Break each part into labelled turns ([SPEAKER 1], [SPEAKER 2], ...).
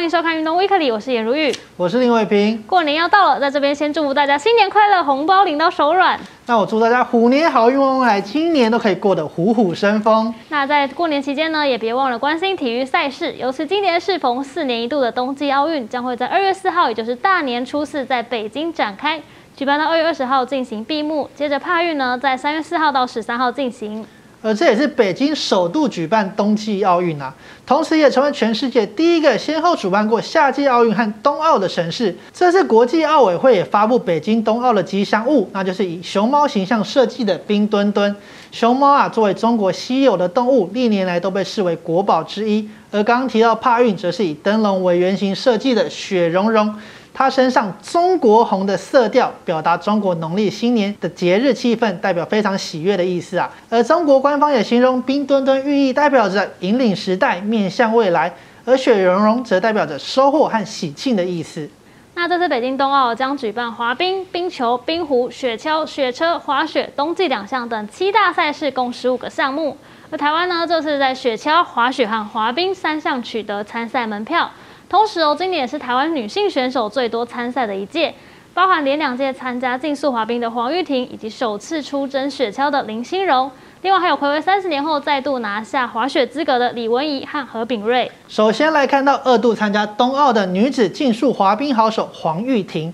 [SPEAKER 1] 欢迎收看《运动 Weekly》，我是颜如玉，
[SPEAKER 2] 我是林伟平。
[SPEAKER 1] 过年要到了，在这边先祝福大家新年快乐，红包领到手软。
[SPEAKER 2] 那我祝大家虎年好运旺旺来，今年都可以过得虎虎生风。
[SPEAKER 1] 那在过年期间呢，也别忘了关心体育赛事，尤其今年适逢四年一度的冬季奥运，将会在二月四号，也就是大年初四，在北京展开，举办到二月二十号进行闭幕。接着帕运呢，在三月四号到十三号进行。
[SPEAKER 2] 而这也是北京首度举办冬季奥运啊，同时也成为全世界第一个先后主办过夏季奥运和冬奥的城市。这次国际奥委会也发布北京冬奥的吉祥物，那就是以熊猫形象设计的冰墩墩。熊猫啊，作为中国稀有的动物，历年来都被视为国宝之一。而刚刚提到帕运，则是以灯笼为原型设计的雪融融。它身上中国红的色调，表达中国农历新年的节日气氛，代表非常喜悦的意思啊。而中国官方也形容冰墩墩寓意代表着引领时代，面向未来；而雪融融则代表着收获和喜庆的意思。
[SPEAKER 1] 那这次北京冬奥将举办滑冰、冰球、冰壶、雪橇、雪车、滑雪、冬季两项等七大赛事，共十五个项目。而台湾呢，这次在雪橇、滑雪和滑冰三项取得参赛门票。同时哦，今年也是台湾女性选手最多参赛的一届，包含连两届参加竞速滑冰的黄玉婷，以及首次出征雪橇的林心荣。另外还有暌违三十年后再度拿下滑雪资格的李文怡和何炳瑞。
[SPEAKER 2] 首先来看到二度参加冬奥的女子竞速滑冰好手黄玉婷。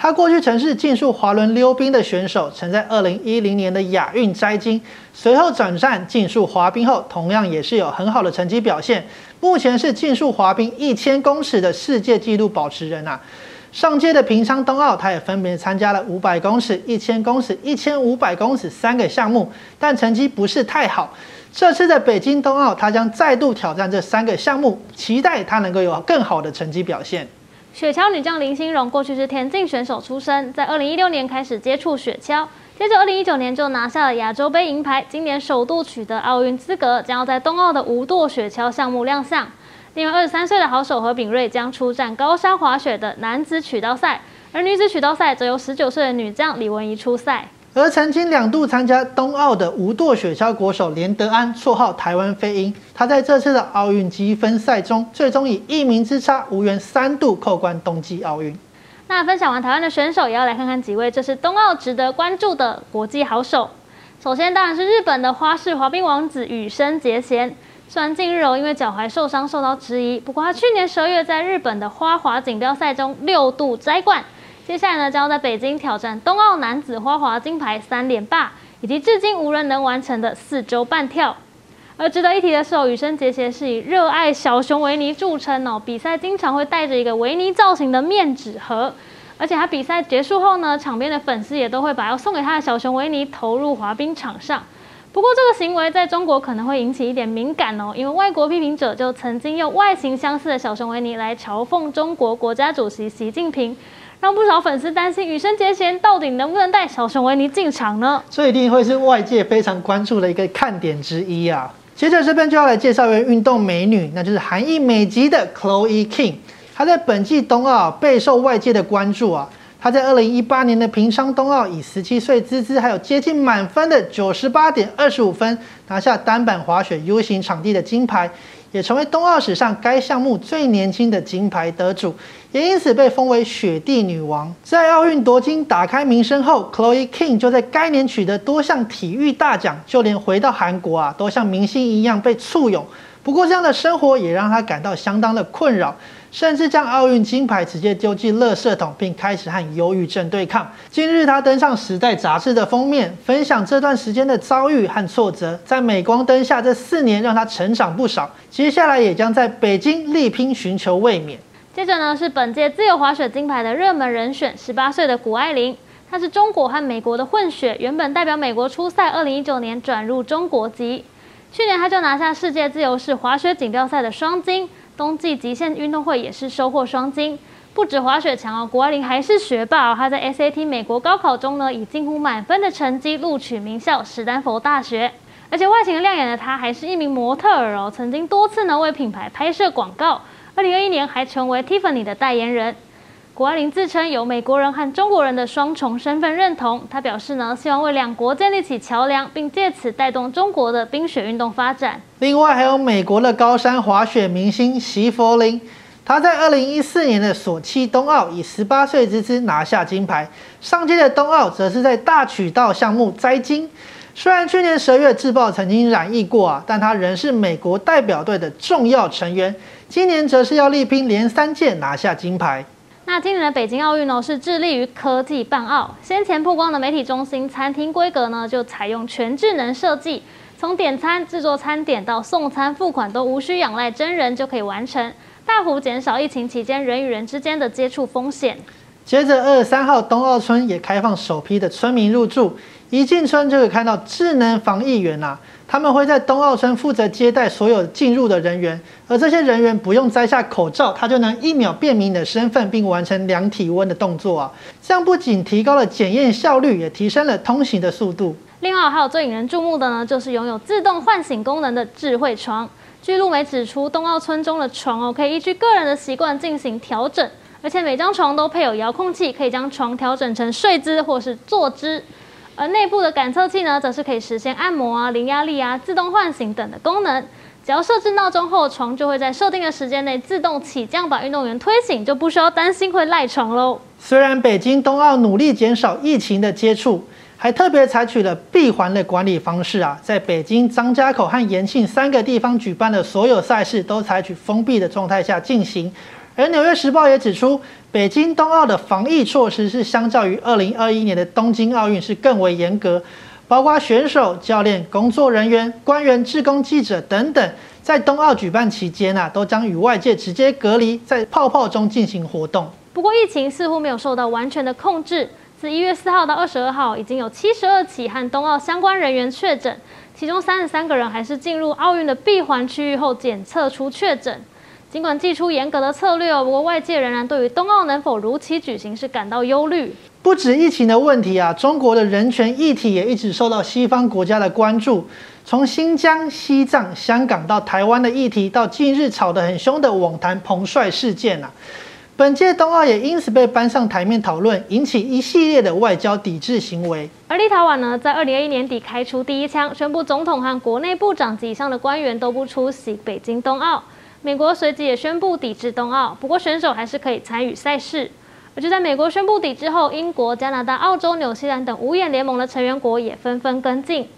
[SPEAKER 2] 他过去曾是竞速滑轮溜冰的选手，曾在二零一零年的亚运摘金，随后转战竞速滑冰后，同样也是有很好的成绩表现。目前是竞速滑冰一千公尺的世界纪录保持人啊。上届的平昌冬奥，他也分别参加了五百公尺、一千公尺、一千五百公尺三个项目，但成绩不是太好。这次的北京冬奥，他将再度挑战这三个项目，期待他能够有更好的成绩表现。
[SPEAKER 1] 雪橇女将林心荣过去是田径选手出身，在二零一六年开始接触雪橇，接着二零一九年就拿下了亚洲杯银牌，今年首度取得奥运资格，将要在冬奥的无舵雪橇项目亮相。另外，二十三岁的好手何炳瑞将出战高山滑雪的男子曲道赛，而女子曲道赛则由十九岁的女将李文怡出赛。
[SPEAKER 2] 而曾经两度参加冬奥的无舵雪橇国手连德安，绰号台湾飞鹰，他在这次的奥运积分赛中，最终以一名之差无缘三度扣关冬季奥运。
[SPEAKER 1] 那分享完台湾的选手，也要来看看几位这是冬奥值得关注的国际好手。首先当然是日本的花式滑冰王子羽生结弦，虽然近日哦因为脚踝受伤受到质疑，不过他去年十二月在日本的花滑锦标赛中六度摘冠。接下来呢，将要在北京挑战冬奥男子花滑金牌三连霸，以及至今无人能完成的四周半跳。而值得一提的是，哦羽生结弦是以热爱小熊维尼著称哦，比赛经常会带着一个维尼造型的面纸盒，而且他比赛结束后呢，场边的粉丝也都会把要送给他的小熊维尼投入滑冰场上。不过这个行为在中国可能会引起一点敏感哦，因为外国批评者就曾经用外形相似的小熊维尼来嘲讽中国国家主席习近平。让不少粉丝担心羽生结弦到底能不能带小熊维尼进场呢？
[SPEAKER 2] 这一定会是外界非常关注的一个看点之一啊！接着这边就要来介绍一位运动美女，那就是韩裔美籍的 Chloe King。她在本季冬奥备受外界的关注啊！她在二零一八年的平昌冬奥以十七岁之姿，还有接近满分的九十八点二十五分，拿下单板滑雪 U 型场地的金牌。也成为冬奥史上该项目最年轻的金牌得主，也因此被封为雪地女王。在奥运夺金打开名声后，Chloe King 就在该年取得多项体育大奖，就连回到韩国啊，都像明星一样被簇拥。不过，这样的生活也让她感到相当的困扰。甚至将奥运金牌直接丢进垃圾桶，并开始和忧郁症对抗。今日他登上《时代》杂志的封面，分享这段时间的遭遇和挫折。在镁光灯下，这四年让他成长不少。接下来也将在北京力拼寻求卫冕。
[SPEAKER 1] 接着呢，是本届自由滑雪金牌的热门人选，十八岁的谷爱凌。她是中国和美国的混血，原本代表美国出赛，二零一九年转入中国籍。去年他就拿下世界自由式滑雪锦标赛的双金。冬季极限运动会也是收获双金，不止滑雪强哦，谷爱凌还是学霸哦。她在 SAT 美国高考中呢，以近乎满分的成绩录取名校史丹佛大学。而且外形亮眼的她，还是一名模特儿哦，曾经多次呢为品牌拍摄广告。二零二一年还成为 Tiffany 的代言人。谷爱凌自称有美国人和中国人的双重身份认同，她表示呢，希望为两国建立起桥梁，并借此带动中国的冰雪运动发展。
[SPEAKER 2] 另外，还有美国的高山滑雪明星席佛林。他在二零一四年的索契冬奥以十八岁之姿拿下金牌，上届的冬奥则是在大曲道项目摘金。虽然去年十月自曝曾经染疫过啊，但他仍是美国代表队的重要成员。今年则是要力拼连三届拿下金牌。
[SPEAKER 1] 那今年的北京奥运呢，是致力于科技办奥。先前曝光的媒体中心餐厅规格呢，就采用全智能设计，从点餐、制作餐点到送餐、付款都无需仰赖真人就可以完成，大幅减少疫情期间人与人之间的接触风险。
[SPEAKER 2] 接着，二十三号冬奥村也开放首批的村民入住，一进村就可以看到智能防疫员啊。他们会在冬奥村负责接待所有进入的人员，而这些人员不用摘下口罩，他就能一秒辨明你的身份，并完成量体温的动作啊！这样不仅提高了检验效率，也提升了通行的速度。
[SPEAKER 1] 另外，还有最引人注目的呢，就是拥有自动唤醒功能的智慧床。据陆媒指出，冬奥村中的床哦，可以依据个人的习惯进行调整，而且每张床都配有遥控器，可以将床调整成睡姿或是坐姿。而内部的感测器呢，则是可以实现按摩啊、零压力啊、自动唤醒等的功能。只要设置闹钟后，床就会在设定的时间内自动起降，把运动员推醒，就不需要担心会赖床喽。
[SPEAKER 2] 虽然北京冬奥努力减少疫情的接触，还特别采取了闭环的管理方式啊，在北京、张家口和延庆三个地方举办的所有赛事都采取封闭的状态下进行。而《纽约时报》也指出，北京冬奥的防疫措施是相较于二零二一年的东京奥运是更为严格，包括选手、教练、工作人员、官员、职工记者等等，在冬奥举办期间啊，都将与外界直接隔离，在泡泡中进行活动。
[SPEAKER 1] 不过，疫情似乎没有受到完全的控制。自一月四号到二十二号，已经有七十二起和冬奥相关人员确诊，其中三十三个人还是进入奥运的闭环区域后检测出确诊。尽管祭出严格的策略哦，不过外界仍然对于冬奥能否如期举行是感到忧虑。
[SPEAKER 2] 不止疫情的问题啊，中国的人权议题也一直受到西方国家的关注。从新疆、西藏、香港到台湾的议题，到近日吵得很凶的网坛彭帅事件啊，本届冬奥也因此被搬上台面讨论，引起一系列的外交抵制行为。
[SPEAKER 1] 而立陶宛呢，在二零二一年底开出第一枪，宣布总统和国内部长及以上的官员都不出席北京冬奥。美国随即也宣布抵制冬奥，不过选手还是可以参与赛事。而就在美国宣布抵制后，英国、加拿大、澳洲、纽西兰等五眼联盟的成员国也纷纷跟进。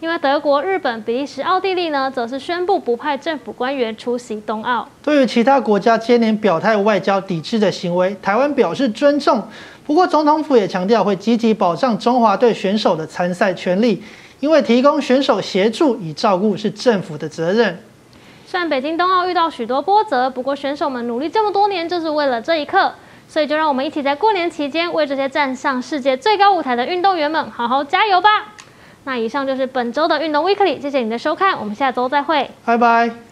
[SPEAKER 1] 另外，德国、日本、比利时、奥地利呢，则是宣布不派政府官员出席冬奥。
[SPEAKER 2] 对于其他国家接连表态外交抵制的行为，台湾表示尊重。不过，总统府也强调会积极保障中华队选手的参赛权利，因为提供选手协助与照顾是政府的责任。
[SPEAKER 1] 但北京冬奥遇到许多波折，不过选手们努力这么多年，就是为了这一刻。所以就让我们一起在过年期间，为这些站上世界最高舞台的运动员们好好加油吧！那以上就是本周的运动 Weekly，谢谢你的收看，我们下周再会，
[SPEAKER 2] 拜拜。